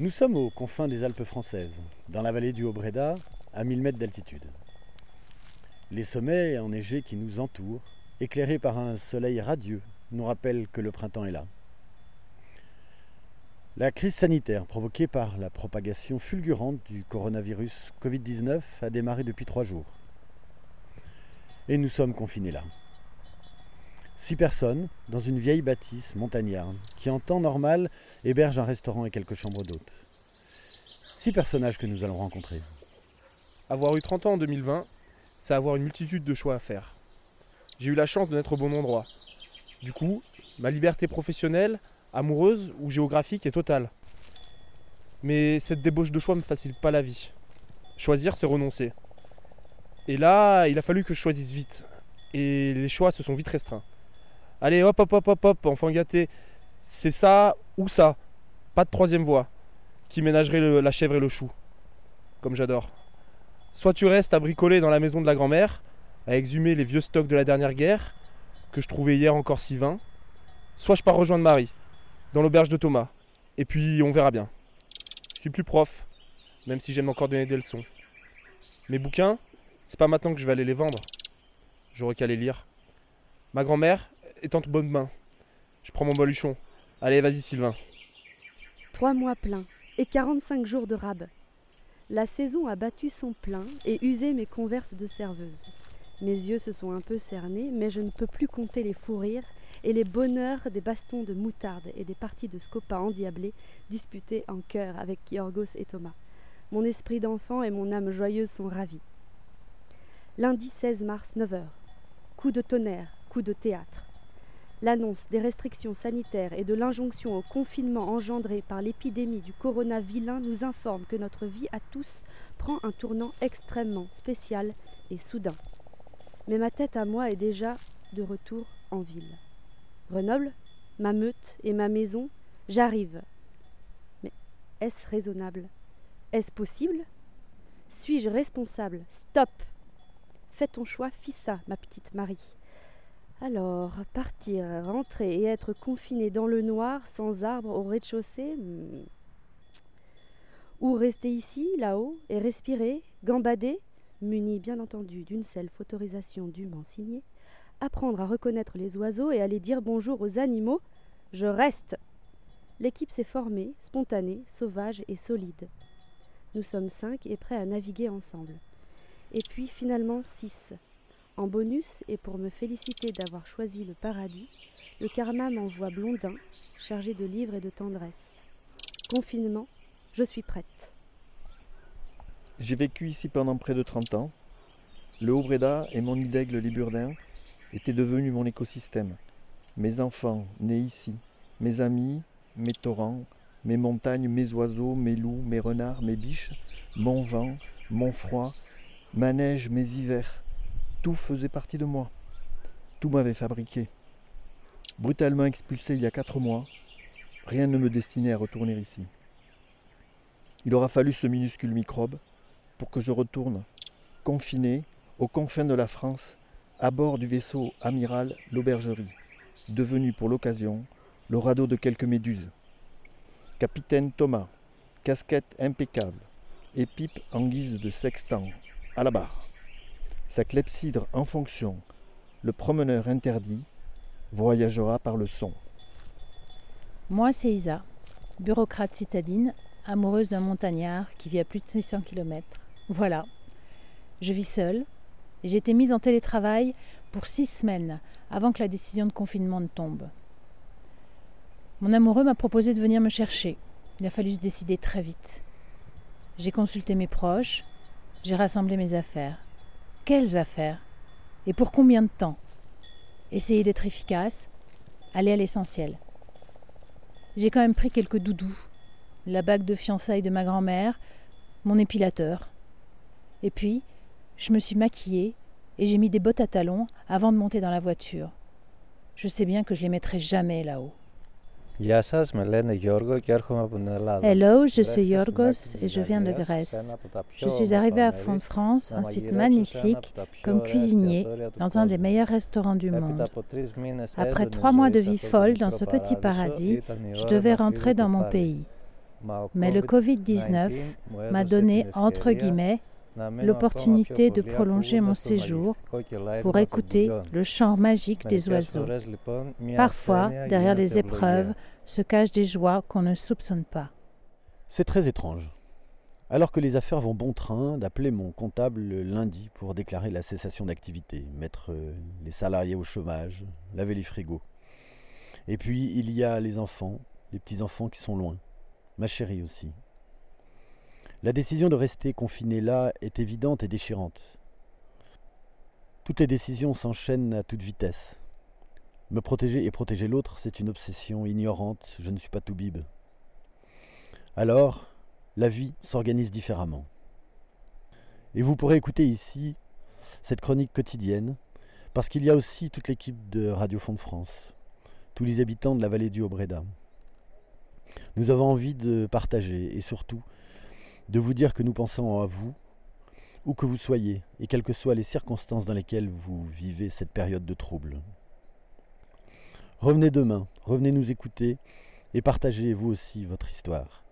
Nous sommes aux confins des Alpes françaises, dans la vallée du Haut-Bréda, à 1000 mètres d'altitude. Les sommets enneigés qui nous entourent, éclairés par un soleil radieux, nous rappellent que le printemps est là. La crise sanitaire provoquée par la propagation fulgurante du coronavirus Covid-19 a démarré depuis trois jours. Et nous sommes confinés là. Six personnes dans une vieille bâtisse montagnarde qui en temps normal héberge un restaurant et quelques chambres d'hôtes. Six personnages que nous allons rencontrer. Avoir eu 30 ans en 2020, c'est avoir une multitude de choix à faire. J'ai eu la chance de naître au bon endroit. Du coup, ma liberté professionnelle, amoureuse ou géographique est totale. Mais cette débauche de choix ne me facilite pas la vie. Choisir, c'est renoncer. Et là, il a fallu que je choisisse vite. Et les choix se sont vite restreints. Allez, hop, hop, hop, hop, hop, enfant gâté. C'est ça ou ça. Pas de troisième voie. Qui ménagerait la chèvre et le chou. Comme j'adore. Soit tu restes à bricoler dans la maison de la grand-mère, à exhumer les vieux stocks de la dernière guerre, que je trouvais hier encore si vains. Soit je pars rejoindre Marie, dans l'auberge de Thomas. Et puis on verra bien. Je suis plus prof, même si j'aime encore donner des leçons. Mes bouquins, c'est pas maintenant que je vais aller les vendre. J'aurais qu'à les lire. Ma grand-mère, est en bonne main. Je prends mon baluchon. Allez, vas-y, Sylvain. Trois mois pleins et 45 jours de rab. La saison a battu son plein et usé mes converses de serveuse. Mes yeux se sont un peu cernés, mais je ne peux plus compter les fous rires et les bonheurs des bastons de moutarde et des parties de scopa endiablés disputés en chœur avec Yorgos et Thomas. Mon esprit d'enfant et mon âme joyeuse sont ravis. Lundi 16 mars, 9h. Coup de tonnerre, coup de théâtre. L'annonce des restrictions sanitaires et de l'injonction au confinement engendré par l'épidémie du corona vilain nous informe que notre vie à tous prend un tournant extrêmement spécial et soudain. Mais ma tête à moi est déjà de retour en ville. Grenoble, ma meute et ma maison, j'arrive. Mais est-ce raisonnable? Est-ce possible? Suis-je responsable? Stop Fais ton choix, fis ça, ma petite Marie. Alors, partir, rentrer et être confiné dans le noir, sans arbre au rez-de-chaussée hmm. Ou rester ici, là-haut, et respirer, gambader, muni bien entendu d'une self-autorisation dûment signée, apprendre à reconnaître les oiseaux et aller dire bonjour aux animaux, je reste. L'équipe s'est formée, spontanée, sauvage et solide. Nous sommes cinq et prêts à naviguer ensemble. Et puis finalement six. En bonus, et pour me féliciter d'avoir choisi le paradis, le karma m'envoie Blondin, chargé de livres et de tendresse. Confinement, je suis prête. J'ai vécu ici pendant près de 30 ans. Le Haut-Bréda et mon île d'Aigle Liburdin étaient devenus mon écosystème. Mes enfants nés ici, mes amis, mes torrents, mes montagnes, mes oiseaux, mes loups, mes renards, mes biches, mon vent, mon froid, ma neige, mes hivers. Tout faisait partie de moi. Tout m'avait fabriqué. Brutalement expulsé il y a quatre mois, rien ne me destinait à retourner ici. Il aura fallu ce minuscule microbe pour que je retourne, confiné, aux confins de la France, à bord du vaisseau amiral l'Aubergerie, devenu pour l'occasion le radeau de quelques méduses. Capitaine Thomas, casquette impeccable et pipe en guise de sextant, à la barre sa clepsydre en fonction, le promeneur interdit voyagera par le son. Moi, c'est Isa, bureaucrate citadine, amoureuse d'un montagnard qui vit à plus de 600 km. Voilà. Je vis seule et j'ai été mise en télétravail pour six semaines avant que la décision de confinement ne tombe. Mon amoureux m'a proposé de venir me chercher. Il a fallu se décider très vite. J'ai consulté mes proches, j'ai rassemblé mes affaires. Quelles affaires Et pour combien de temps Essayer d'être efficace, aller à l'essentiel. J'ai quand même pris quelques doudous, la bague de fiançailles de ma grand-mère, mon épilateur. Et puis, je me suis maquillée et j'ai mis des bottes à talons avant de monter dans la voiture. Je sais bien que je les mettrai jamais là-haut. Hello, je suis Yorgos et je viens de Grèce. Je suis arrivé à Font-de-France, un site magnifique, comme cuisinier dans un des meilleurs restaurants du monde. Après trois mois de vie folle dans ce petit paradis, je devais rentrer dans mon pays. Mais le Covid-19 m'a donné, entre guillemets, l'opportunité de prolonger mon séjour pour écouter le chant magique des oiseaux. Parfois, derrière les épreuves, se cachent des joies qu'on ne soupçonne pas. C'est très étrange. Alors que les affaires vont bon train, d'appeler mon comptable le lundi pour déclarer la cessation d'activité, mettre euh, les salariés au chômage, laver les frigos. Et puis il y a les enfants, les petits-enfants qui sont loin, ma chérie aussi. La décision de rester confiné là est évidente et déchirante. Toutes les décisions s'enchaînent à toute vitesse. Me protéger et protéger l'autre, c'est une obsession ignorante, je ne suis pas tout bib. Alors, la vie s'organise différemment. Et vous pourrez écouter ici cette chronique quotidienne, parce qu'il y a aussi toute l'équipe de Radio Fond de France, tous les habitants de la vallée du Aubreda. Nous avons envie de partager et surtout de vous dire que nous pensons à vous, où que vous soyez, et quelles que soient les circonstances dans lesquelles vous vivez cette période de trouble. Revenez demain, revenez nous écouter et partagez vous aussi votre histoire.